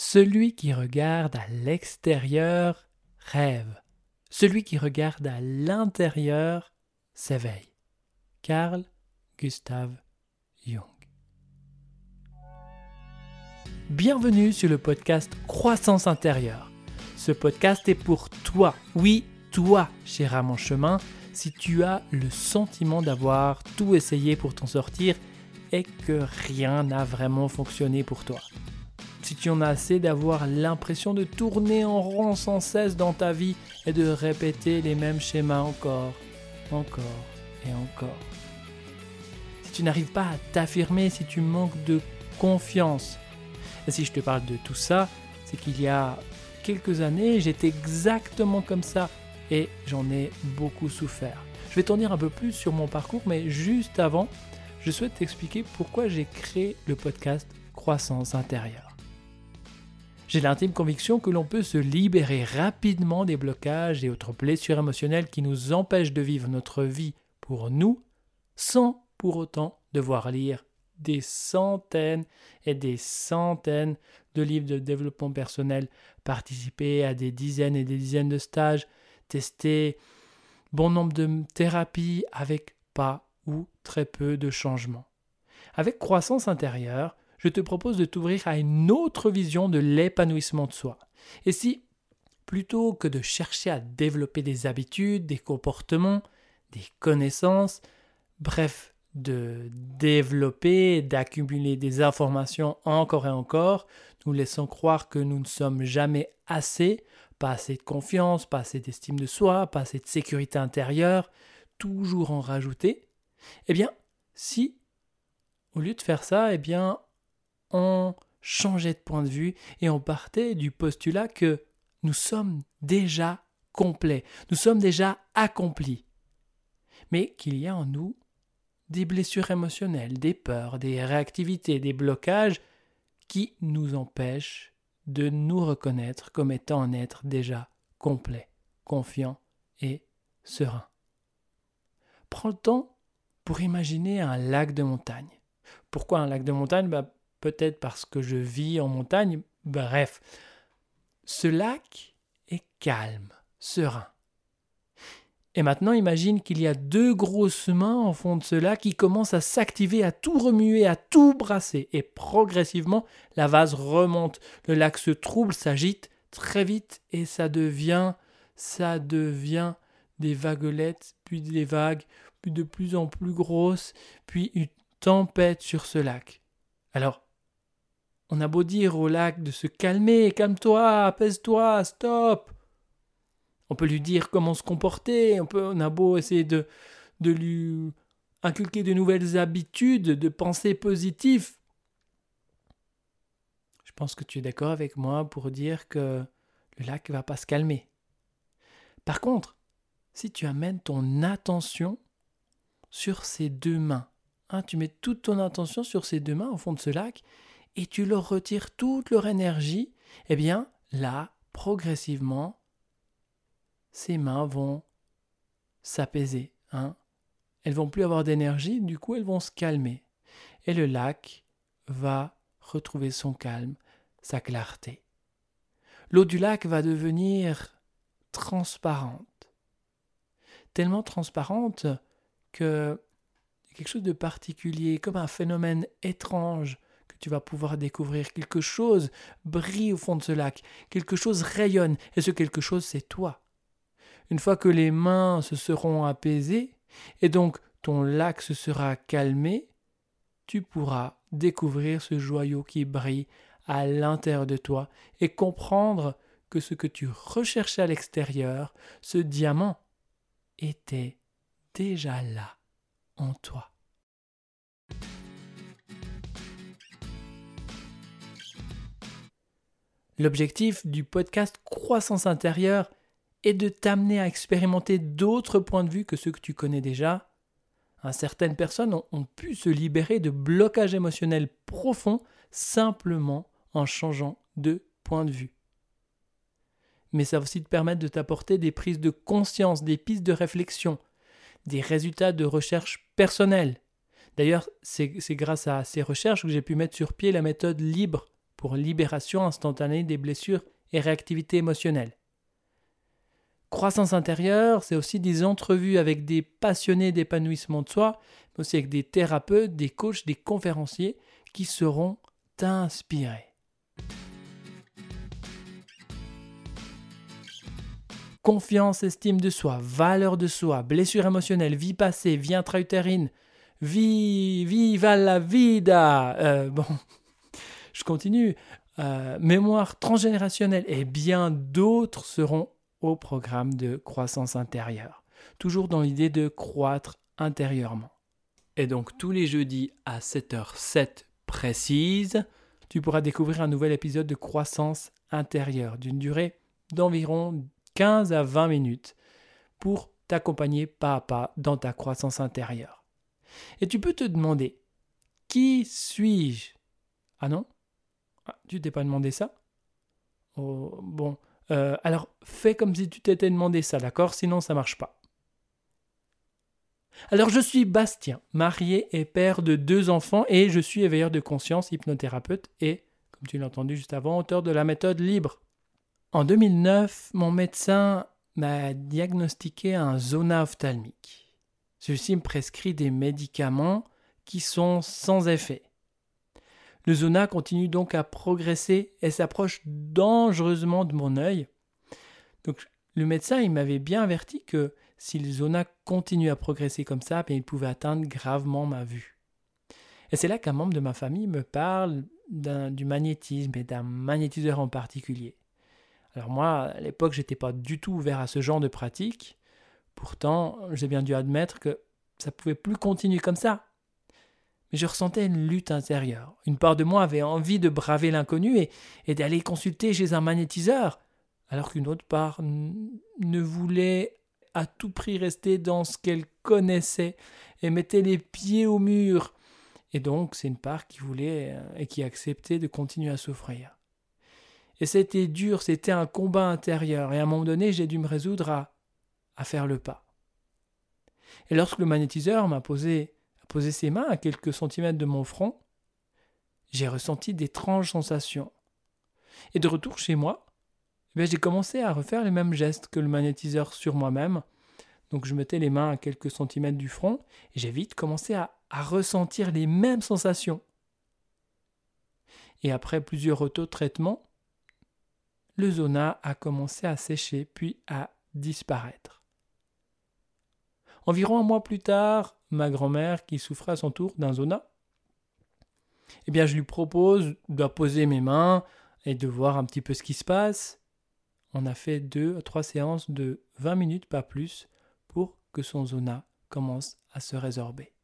Celui qui regarde à l'extérieur rêve. Celui qui regarde à l'intérieur s'éveille. Carl Gustav Jung. Bienvenue sur le podcast Croissance intérieure. Ce podcast est pour toi, oui, toi, cher à mon chemin, si tu as le sentiment d'avoir tout essayé pour t'en sortir et que rien n'a vraiment fonctionné pour toi si tu en as assez d'avoir l'impression de tourner en rond sans cesse dans ta vie et de répéter les mêmes schémas encore, encore et encore. Si tu n'arrives pas à t'affirmer, si tu manques de confiance. Et si je te parle de tout ça, c'est qu'il y a quelques années, j'étais exactement comme ça et j'en ai beaucoup souffert. Je vais t'en dire un peu plus sur mon parcours, mais juste avant, je souhaite t'expliquer pourquoi j'ai créé le podcast Croissance intérieure. J'ai l'intime conviction que l'on peut se libérer rapidement des blocages et autres blessures émotionnelles qui nous empêchent de vivre notre vie pour nous, sans pour autant devoir lire des centaines et des centaines de livres de développement personnel, participer à des dizaines et des dizaines de stages, tester bon nombre de thérapies avec pas ou très peu de changements. Avec croissance intérieure, je te propose de t'ouvrir à une autre vision de l'épanouissement de soi. Et si, plutôt que de chercher à développer des habitudes, des comportements, des connaissances, bref, de développer, d'accumuler des informations encore et encore, nous laissons croire que nous ne sommes jamais assez, pas assez de confiance, pas assez d'estime de soi, pas assez de sécurité intérieure, toujours en rajouter, eh bien, si, au lieu de faire ça, eh bien, on changeait de point de vue et on partait du postulat que nous sommes déjà complets, nous sommes déjà accomplis, mais qu'il y a en nous des blessures émotionnelles, des peurs, des réactivités, des blocages qui nous empêchent de nous reconnaître comme étant un être déjà complet, confiant et serein. Prends le temps pour imaginer un lac de montagne. Pourquoi un lac de montagne? Bah, peut-être parce que je vis en montagne, bref. Ce lac est calme, serein. Et maintenant, imagine qu'il y a deux grosses mains en fond de ce lac qui commencent à s'activer, à tout remuer, à tout brasser. Et progressivement, la vase remonte. Le lac se trouble, s'agite très vite et ça devient, ça devient des vaguelettes, puis des vagues, puis de plus en plus grosses, puis une tempête sur ce lac. Alors, on a beau dire au lac de se calmer, calme-toi, apaise-toi, stop. On peut lui dire comment se comporter, on, peut, on a beau essayer de, de lui inculquer de nouvelles habitudes, de pensées positives. Je pense que tu es d'accord avec moi pour dire que le lac va pas se calmer. Par contre, si tu amènes ton attention sur ces deux mains, hein, tu mets toute ton attention sur ces deux mains au fond de ce lac, et tu leur retires toute leur énergie, eh bien là, progressivement, ces mains vont s'apaiser. Hein. Elles vont plus avoir d'énergie, du coup elles vont se calmer. Et le lac va retrouver son calme, sa clarté. L'eau du lac va devenir transparente. Tellement transparente que quelque chose de particulier, comme un phénomène étrange tu vas pouvoir découvrir quelque chose brille au fond de ce lac, quelque chose rayonne, et ce quelque chose c'est toi. Une fois que les mains se seront apaisées, et donc ton lac se sera calmé, tu pourras découvrir ce joyau qui brille à l'intérieur de toi et comprendre que ce que tu recherchais à l'extérieur, ce diamant, était déjà là en toi. L'objectif du podcast Croissance intérieure est de t'amener à expérimenter d'autres points de vue que ceux que tu connais déjà. certaines personnes ont, pu se libérer de blocages émotionnels profonds simplement en changeant de point de vue. Mais ça va aussi te permettre de t'apporter des prises de conscience, des pistes de réflexion, des résultats de recherche personnelle. D'ailleurs, c'est grâce à ces recherches que j'ai pu mettre sur pied la méthode libre pour libération instantanée des blessures et réactivité émotionnelle. Croissance intérieure, c'est aussi des entrevues avec des passionnés d'épanouissement de soi, mais aussi avec des thérapeutes, des coachs, des conférenciers qui seront inspirés. Confiance, estime de soi, valeur de soi, blessure émotionnelle, vie passée, vie intra-utérine, vie, viva la vida. Euh, bon, je continue. Euh, mémoire transgénérationnelle et bien d'autres seront au programme de croissance intérieure, toujours dans l'idée de croître intérieurement. Et donc tous les jeudis à 7h07 précise, tu pourras découvrir un nouvel épisode de croissance intérieure d'une durée d'environ 15 à 20 minutes pour t'accompagner pas à pas dans ta croissance intérieure. Et tu peux te demander, qui suis-je? Ah non? Ah, Tu t'es pas demandé ça? Oh, Bon, euh, alors fais comme si tu t'étais demandé ça, d'accord? Sinon ça marche pas. Alors je suis Bastien, marié et père de deux enfants et je suis éveilleur de conscience, hypnothérapeute et, comme tu l'as entendu juste avant, auteur de la méthode libre. En 2009, mon médecin m'a diagnostiqué un zona ophtalmique. Celui-ci me prescrit des médicaments qui sont sans effet. Le zona continue donc à progresser et s'approche dangereusement de mon œil. Donc le médecin il m'avait bien averti que si le zona continue à progresser comme ça, bien, il pouvait atteindre gravement ma vue. Et c'est là qu'un membre de ma famille me parle du magnétisme et d'un magnétiseur en particulier. Alors moi, à l'époque, j'étais pas du tout ouvert à ce genre de pratique. Pourtant, j'ai bien dû admettre que ça pouvait plus continuer comme ça mais je ressentais une lutte intérieure. Une part de moi avait envie de braver l'inconnu et, d'aller consulter chez un magnétiseur, alors qu'une autre part ne voulait à tout prix rester dans ce qu'elle connaissait et mettait les pieds au mur. Et donc, c'est une part qui voulait euh, et qui acceptait de continuer à souffrir. Et c'était dur, c'était un combat intérieur, et à un moment donné, j'ai dû me résoudre à, à faire le pas. Et lorsque le magnétiseur m'a posé posé ses mains à quelques centimètres de mon front, j'ai ressenti d'étranges sensations. Et de retour chez moi, eh j'ai commencé à refaire les mêmes gestes que le magnétiseur sur moi-même. Donc je mettais les mains à quelques centimètres du front et j'ai vite commencé à, à ressentir les mêmes sensations. Et après plusieurs auto-traitements, le zona a commencé à sécher puis à disparaître. Environ un mois plus tard, ma grand-mère, qui souffrait à son tour d'un zona, eh bien, je lui propose de poser mes mains et de voir un petit peu ce qui se passe. On a fait deux, trois séances de 20 minutes, pas plus, pour que son zona commence à se résorber.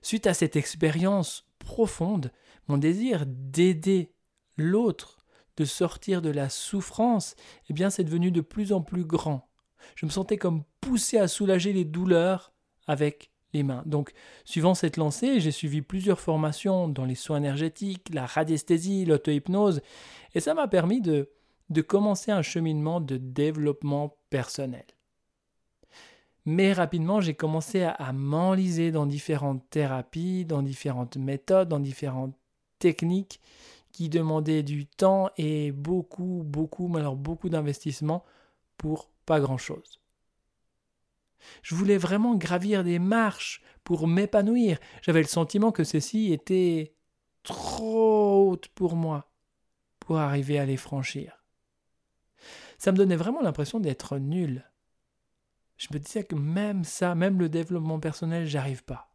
Suite à cette expérience profonde, mon désir d'aider l'autre, de sortir de la souffrance, eh bien, c'est devenu de plus en plus grand. Je me sentais comme poussé à soulager les douleurs avec les mains. Donc, suivant cette lancée, j'ai suivi plusieurs formations dans les soins énergétiques, la radiesthésie, l'auto-hypnose, et ça m'a permis de, de commencer un cheminement de développement personnel. Mais rapidement, j'ai commencé à, m'enliser dans différentes thérapies, dans différentes méthodes, dans différentes techniques qui demandaient du temps et beaucoup, beaucoup, alors beaucoup d'investissement pour pas grand-chose. Je voulais vraiment gravir des marches pour m'épanouir. J'avais le sentiment que ceci était trop haute pour moi pour arriver à les franchir. Ça me donnait vraiment l'impression d'être nul. Je me disais que même ça, même le développement personnel, j'arrive pas.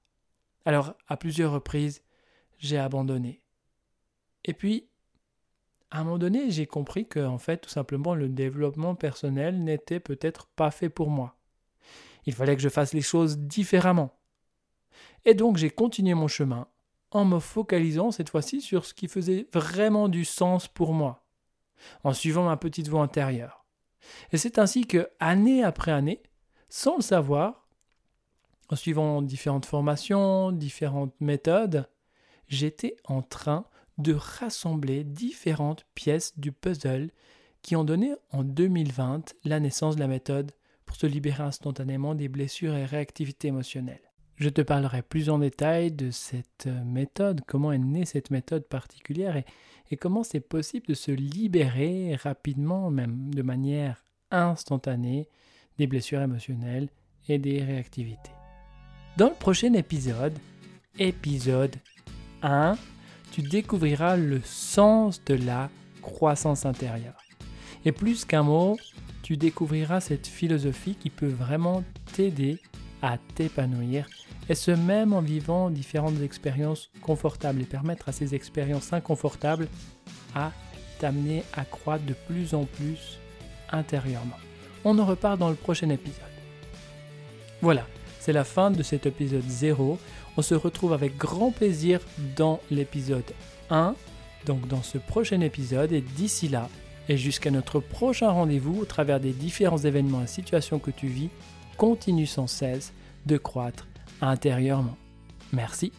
Alors, à plusieurs reprises, j'ai abandonné. Et puis, à un moment donné, j'ai compris que, en fait, tout simplement, le développement personnel n'était peut-être pas fait pour moi. Il fallait que je fasse les choses différemment. Et donc j'ai continué mon chemin en me focalisant cette fois-ci sur ce qui faisait vraiment du sens pour moi, en suivant ma petite voix intérieure. Et c'est ainsi que, année après année, sans le savoir, en suivant différentes formations, différentes méthodes, j'étais en train de rassembler différentes pièces du puzzle qui ont donné en 2020 la naissance de la méthode pour se libérer instantanément des blessures et réactivités émotionnelles. Je te parlerai plus en détail de cette méthode, comment est née cette méthode particulière et, et comment c'est possible de se libérer rapidement, même de manière instantanée, des blessures émotionnelles et des réactivités. Dans le prochain épisode, épisode 1, tu découvriras le sens de la croissance intérieure. Et plus qu'un mot, tu découvriras cette philosophie qui peut vraiment t'aider à t'épanouir, et ce même en vivant différentes expériences confortables et permettre à ces expériences inconfortables à t'amener à croître de plus en plus intérieurement. On en repart dans le prochain épisode. Voilà, c'est la fin de cet épisode 0. On se retrouve avec grand plaisir dans l'épisode 1, donc dans ce prochain épisode, et d'ici là, et jusqu'à notre prochain rendez-vous au travers des différents événements et situations que tu vis, continue sans cesse de croître intérieurement. Merci